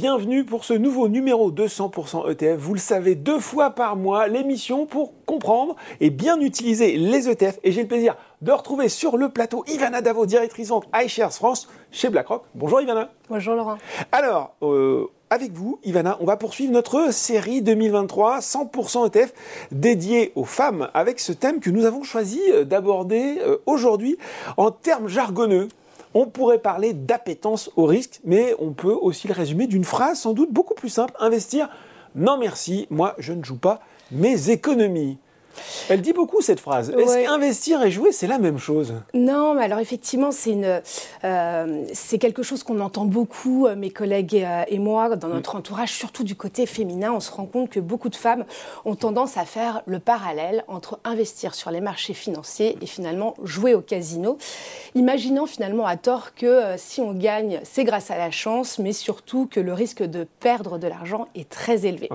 Bienvenue pour ce nouveau numéro de 100% ETF. Vous le savez, deux fois par mois, l'émission pour comprendre et bien utiliser les ETF. Et j'ai le plaisir de retrouver sur le plateau Ivana Davo, directrice donc iShares France chez BlackRock. Bonjour Ivana. Bonjour Laurent. Alors, euh, avec vous, Ivana, on va poursuivre notre série 2023 100% ETF dédiée aux femmes avec ce thème que nous avons choisi d'aborder euh, aujourd'hui en termes jargonneux. On pourrait parler d'appétence au risque, mais on peut aussi le résumer d'une phrase sans doute beaucoup plus simple, investir. Non merci, moi je ne joue pas mes économies. Elle dit beaucoup cette phrase. Est-ce qu'investir et jouer, c'est la même chose? Non, mais alors effectivement, c'est euh, c'est quelque chose qu'on entend beaucoup, euh, mes collègues et, euh, et, moi, dans notre entourage, surtout du côté féminin. On se rend compte que beaucoup de femmes ont tendance à faire le parallèle entre investir sur les marchés financiers et finalement jouer au casino, imaginant finalement à tort que si on gagne, c'est grâce à la chance, mais surtout que le risque de perdre de l'argent est très élevé.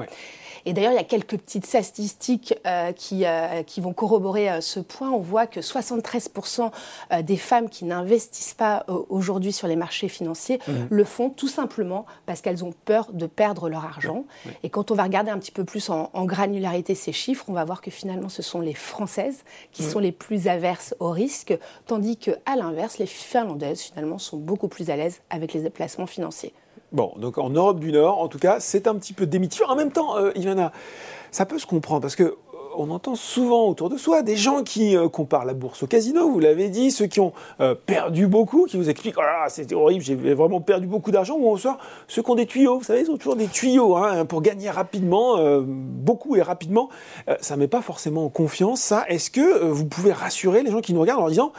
Et d'ailleurs, il y a quelques petites statistiques euh, qui, euh, qui vont corroborer euh, ce point. On voit que 73% des femmes qui n'investissent pas aujourd'hui sur les marchés financiers mhm. le font tout simplement parce qu'elles ont peur de perdre leur argent. Et quand on va regarder un petit peu plus en, granularité ces chiffres, on va voir que finalement, ce sont les Françaises qui sont les plus averses au risque, tandis qu'à l'inverse, les Finlandaises, finalement, sont beaucoup plus à l'aise avec les déplacements financiers. Bon, donc en Europe du Nord, en tout cas, c'est un petit peu démitifiant. En même temps, euh, Ivana, ça peut se comprendre parce que euh, on entend souvent autour de soi des gens qui euh, comparent la bourse au casino, vous l'avez dit, ceux qui ont perdu beaucoup, qui vous expliquent oh là, c'était horrible, j'ai vraiment perdu beaucoup d'argent, ou soit ceux qui ont des tuyaux, vous savez, ils ont toujours des tuyaux hein, pour gagner rapidement, beaucoup et rapidement. ça ne met pas forcément en confiance, ça. Est-ce que vous pouvez rassurer les gens qui nous regardent en disant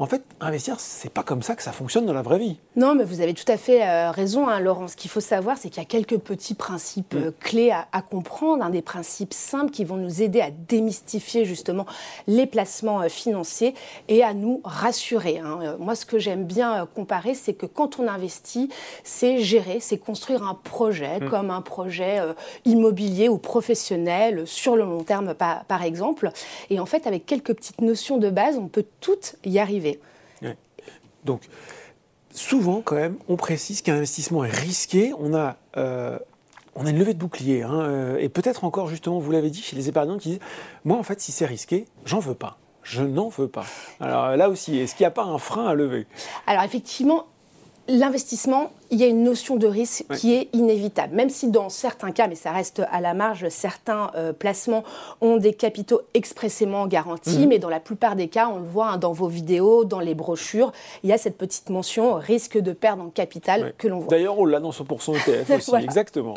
en fait, investir, c'est pas comme ça que ça fonctionne dans la vraie vie. Non, mais vous avez tout à fait euh, raison, hein, Laurent. Ce qu'il faut savoir, c'est qu'il y a quelques petits principes euh, mm. clés à, comprendre, hein, des principes simples qui vont nous aider à démystifier justement les placements euh, financiers et à nous rassurer. Hein. moi, ce que j'aime bien comparer, c'est que quand on investit, c'est gérer, c'est construire un projet, mm. comme un projet immobilier ou professionnel sur le long terme, par, par exemple. Et en fait, avec quelques petites notions de base, on peut toutes y arriver. Donc, souvent, quand même, on précise qu'un investissement est risqué. On a, euh, on a une levée de bouclier. Hein, euh, et peut-être encore, justement, vous l'avez dit, chez les épargnants qui disent Moi, en fait, si c'est risqué, j'en veux pas. Je n'en veux pas. Alors là aussi, est-ce qu'il n'y a pas un frein à lever? Alors effectivement, l'investissement, il y a une notion de risque qui est inévitable. Même si dans certains cas, mais ça reste à la marge, certains euh, placements ont des capitaux expressément garantis, mhm. mais dans la plupart des cas, on le voit hein, dans vos vidéos, dans les brochures, il y a cette petite mention risque de perdre en capital que l'on voit. D'ailleurs, on l'a dans 100% ETF aussi, exactement.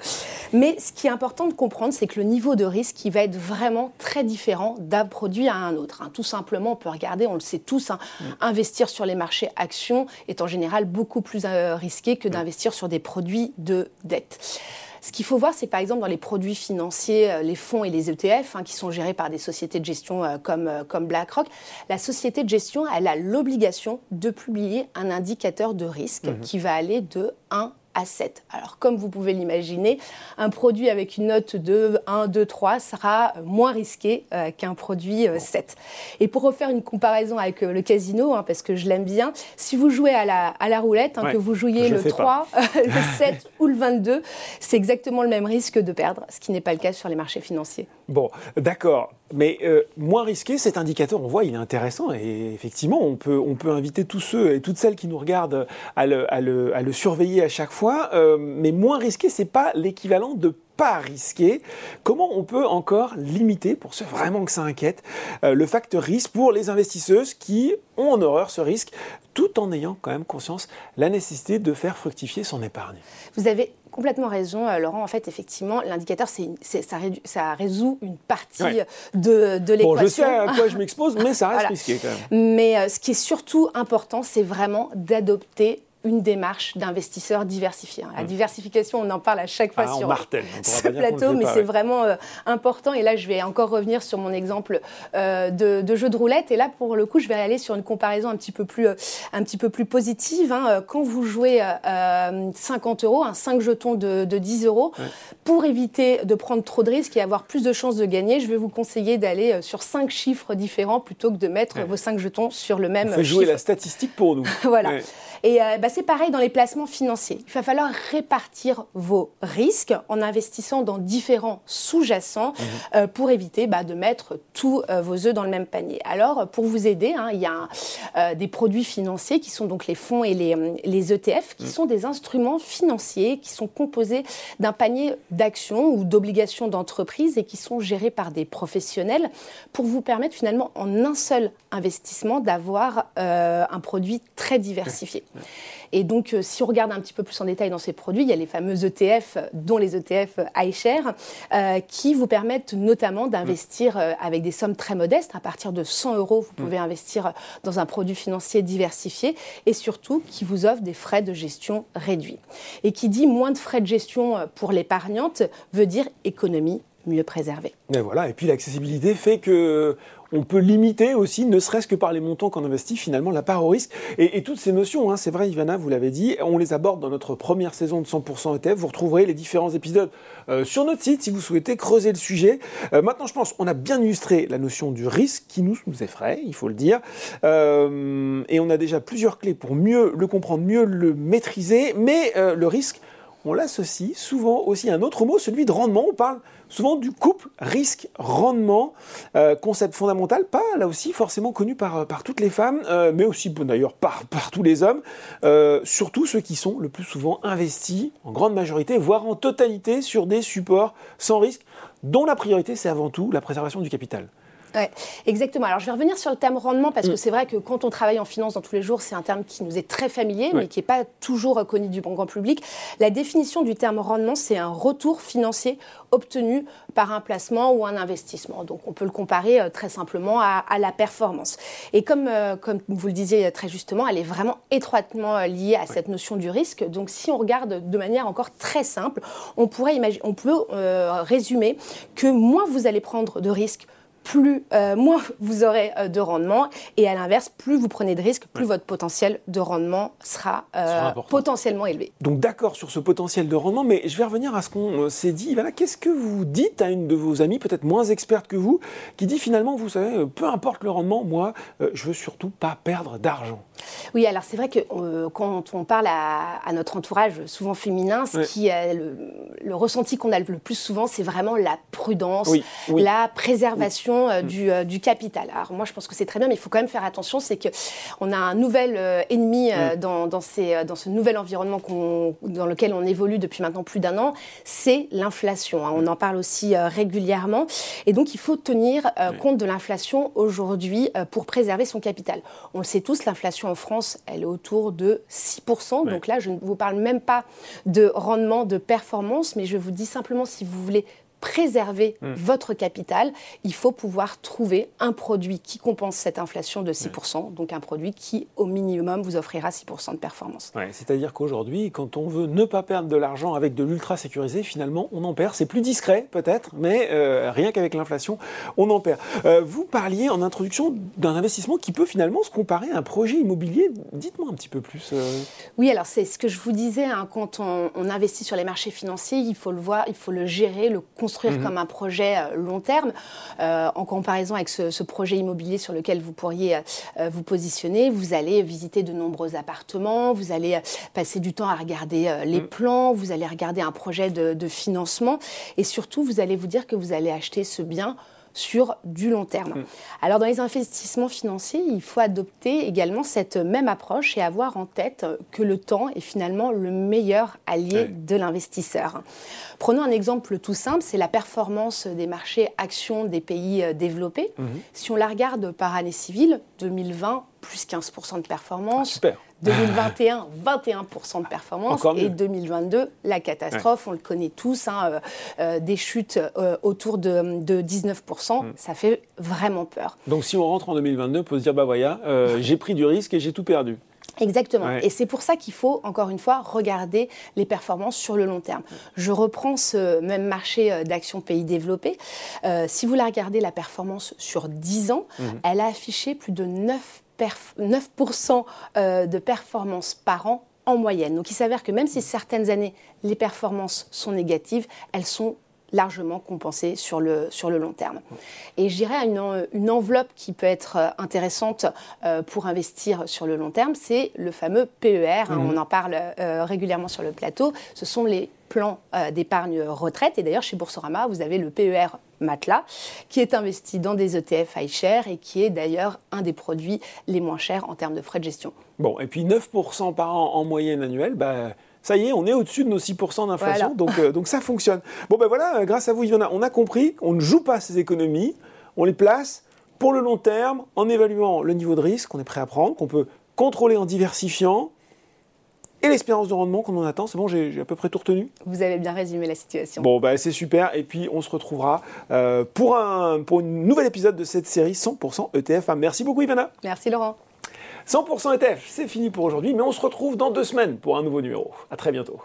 Mais ce qui est important de comprendre, c'est que le niveau de risque, qui va être vraiment très différent d'un produit à un autre. Hein. Tout simplement, on peut regarder, on le sait tous, hein, mm. investir sur les marchés actions est en général beaucoup plus euh, risqué que d'investir sur des produits de dette. Ce qu'il faut voir, c'est par exemple dans les produits financiers, euh, les fonds et les ETF, hein, qui sont gérés par des sociétés de gestion euh, comme, comme BlackRock, la société de gestion, elle a l'obligation de publier un indicateur de risque mm-hmm. qui va aller de 1 à 7. Alors comme vous pouvez l'imaginer, un produit avec une note de 1, 2, 3 sera moins risqué euh, qu'un produit 7. Euh, Et pour refaire une comparaison avec euh, le casino, hein, parce que je l'aime bien, si vous jouez à la, à la roulette, hein, que vous jouiez le 3, le 7 ou le 22, c'est exactement le même risque de perdre, ce qui n'est pas le cas sur les marchés financiers. Bon, d'accord. Mais moins risqué, cet indicateur, on voit, il est intéressant. Et effectivement, on peut, on peut inviter tous ceux et toutes celles qui nous regardent à le, à le, à le surveiller à chaque fois euh, mais moins risqué, c'est pas l'équivalent de pas risqué. Comment on peut encore limiter, pour ceux vraiment que ça inquiète, euh, le facteur risque pour les investisseuses qui ont en horreur ce risque, tout en ayant quand même conscience la nécessité de faire fructifier son épargne? Vous avez complètement raison, euh, Laurent. En fait, effectivement, l'indicateur, ça, ça, résout une partie de, de l'équation. Bon, je sais à quoi je m'expose, mais ça reste risqué quand même. Mais ce qui est surtout important, c'est vraiment d'adopter une démarche d'investisseurs diversifiés. La mmh. diversification, on en parle à chaque fois ah, sur ce plateau, mais c'est vraiment euh, important. Et là, je vais encore revenir sur mon exemple euh, de, jeu de roulette. Et là, pour le coup, je vais aller sur une comparaison un petit peu plus, euh, un petit peu plus positive. Hein. Quand vous jouez 50 euros, un 5 jetons de, 10 euros, pour éviter de prendre trop de risques et avoir plus de chances de gagner, je vais vous conseiller d'aller sur 5 chiffres différents plutôt que de mettre vos 5 jetons sur le même Vous jouer la statistique pour nous. voilà. Et bah, c'est pareil dans les placements financiers. Il va falloir répartir vos risques en investissant dans différents sous-jacents mhm. euh, pour éviter bah, de mettre tous euh, vos œufs dans le même panier. Alors, pour vous aider, hein, il y a euh, des produits financiers qui sont donc les fonds et les, les ETF, qui mhm. sont des instruments financiers qui sont composés d'un panier d'actions ou d'obligations d'entreprise et qui sont gérés par des professionnels pour vous permettre finalement en un seul investissement d'avoir un produit très diversifié. Et donc, euh, si on regarde un petit peu plus en détail dans ces produits, il y a les fameux ETF, dont les ETF iShare, euh, qui vous permettent notamment d'investir euh, avec des sommes très modestes. À partir de 100 euros, vous pouvez investir dans un produit financier diversifié et surtout qui vous offre des frais de gestion réduits. Et qui dit moins de frais de gestion pour l'épargnante veut dire économie mieux préservée. Et voilà, et puis l'accessibilité fait que on peut limiter aussi, ne serait-ce que par les montants qu'on investit, finalement, la part au risque. Et, toutes ces notions, hein, c'est vrai, Ivana, vous l'avez dit, on les aborde dans notre première saison de 100% ETF. Vous retrouverez les différents épisodes euh, sur notre site si vous souhaitez creuser le sujet. Euh, maintenant, je pense, on a bien illustré la notion du risque qui nous, nous effraie, il faut le dire. Euh, et on a déjà plusieurs clés pour mieux le comprendre, mieux le maîtriser. Mais le risque, on l'associe souvent aussi à un autre mot, celui de rendement. On parle souvent du couple risque-rendement, euh, concept fondamental, pas là aussi forcément connu par, par toutes les femmes, euh, mais aussi d'ailleurs par, par tous les hommes, euh, surtout ceux qui sont le plus souvent investis en grande majorité, voire en totalité sur des supports sans risque, dont la priorité c'est avant tout la préservation du capital. Ouais, exactement. Alors je vais revenir sur le terme rendement parce que mm. c'est vrai que quand on travaille en finance dans tous les jours, c'est un terme qui nous est très familier, mais qui n'est pas toujours reconnu du bon grand public. La définition du terme rendement, c'est un retour financier obtenu par un placement ou un investissement. Donc on peut le comparer euh, très simplement à, la performance. Et comme, euh, comme vous le disiez très justement, elle est vraiment étroitement euh, liée à cette notion du risque. Donc si on regarde de manière encore très simple, on pourrait imaginer, on peut résumer que moins vous allez prendre de risques, plus, euh, moins vous aurez euh, de rendement. Et à l'inverse, plus vous prenez de risques, plus votre potentiel de rendement sera, euh, potentiellement élevé. Donc d'accord sur ce potentiel de rendement, mais je vais revenir à ce qu'on s'est dit. Voilà, Qu'est-ce que vous dites à une de vos amies, peut-être moins experte que vous, qui dit finalement, vous savez, peu importe le rendement, moi, je veux surtout pas perdre d'argent Oui, alors c'est vrai que quand on parle à, notre entourage, souvent féminin, ce qui est le, ressenti qu'on a le plus souvent, c'est vraiment la prudence, la préservation euh, mm. du, euh, du, capital. Alors moi, je pense que c'est très bien, mais il faut quand même faire attention, c'est qu'on a un nouvel euh, ennemi mm. dans, dans, ces, dans, ce nouvel environnement dans lequel on évolue depuis maintenant plus d'un an, c'est l'inflation. Hein. On en parle aussi régulièrement. Et donc, il faut tenir compte de l'inflation aujourd'hui pour préserver son capital. On le sait tous, l'inflation en France, elle est autour de 6%. Donc là, je ne vous parle même pas de rendement, de performance, mais je vous dis simplement si vous voulez préserver hmm. votre capital, il faut pouvoir trouver un produit qui compense cette inflation de 6%, donc un produit qui, au minimum, vous offrira 6% de performance. C'est-à-dire qu'aujourd'hui, quand on veut ne pas perdre de l'argent avec de l'ultra sécurisé, finalement, on en perd. C'est plus discret, peut-être, mais euh, rien qu'avec l'inflation, on en perd. Euh, vous parliez en introduction d'un investissement qui peut finalement se comparer à un projet immobilier. Dites-moi un petit peu plus. Euh. Oui, alors c'est ce que je vous disais, hein, quand on, on, investit sur les marchés financiers, il faut le voir, il faut le gérer, le construire construire mhm. comme un projet euh, long terme, euh, en comparaison avec ce, projet immobilier sur lequel vous pourriez euh, vous positionner. Vous allez visiter de nombreux appartements, vous allez passer du temps à regarder les mhm. plans, vous allez regarder un projet de, de financement, et surtout, vous allez vous dire que vous allez acheter ce bien sur du long terme. Mm. Alors dans les investissements financiers, il faut adopter également cette même approche et avoir en tête que le temps est finalement le meilleur allié de l'investisseur. Prenons un exemple tout simple, c'est la performance des marchés actions des pays euh, développés. Mm-hmm. Si on la regarde par année civile, 2020, plus 15% de performance. Ah, super. 2021, 21% de performance. et 2022, la catastrophe, on le connaît tous, hein, euh, euh, des chutes euh, autour de, 19%. Mm. Ça fait vraiment peur. Donc si on rentre en 2022, on peut se dire, bah voilà, j'ai pris du risque et j'ai tout perdu. Exactement. Et c'est pour ça qu'il faut, encore une fois, regarder les performances sur le long terme. Je reprends ce même marché d'actions pays développés. si vous la regardez, la performance sur 10 ans, mm-hmm. elle a affiché plus de 9 9% euh, de performance par an en moyenne. Donc il s'avère que même si certaines années les performances sont négatives, elles sont largement compensé sur le, sur le long terme. Et je dirais une, une enveloppe qui peut être euh, intéressante euh, pour investir sur le long terme, c'est le fameux PER. Mhm. On en parle régulièrement sur le plateau. Ce sont les plans d'épargne retraite. Et d'ailleurs, chez Boursorama, vous avez le PER Matelas, qui est investi dans des ETF iShare et qui est d'ailleurs un des produits les moins chers en termes de frais de gestion. Bon, et puis 9% par an en moyenne annuelle, bah, ça y est, on est au-dessus de nos 6% d'inflation, donc, euh, donc ça fonctionne. Bon ben voilà, euh, grâce à vous, Yvonne, on a compris qu'on ne joue pas ces économies, on les place pour le long terme, en évaluant le niveau de risque qu'on est prêt à prendre, qu'on peut contrôler en diversifiant, et l'espérance de rendement qu'on en attend. C'est bon, j'ai à peu près tout retenu Vous avez bien résumé la situation. Bon, bah, c'est super. Et puis, on se retrouvera euh, pour, un, pour une nouvel épisode de cette série 100% ETF. Merci beaucoup, Ivana. Merci, Laurent. 100% ETF, c'est fini pour aujourd'hui, mais on se retrouve dans deux semaines pour un nouveau numéro. À très bientôt.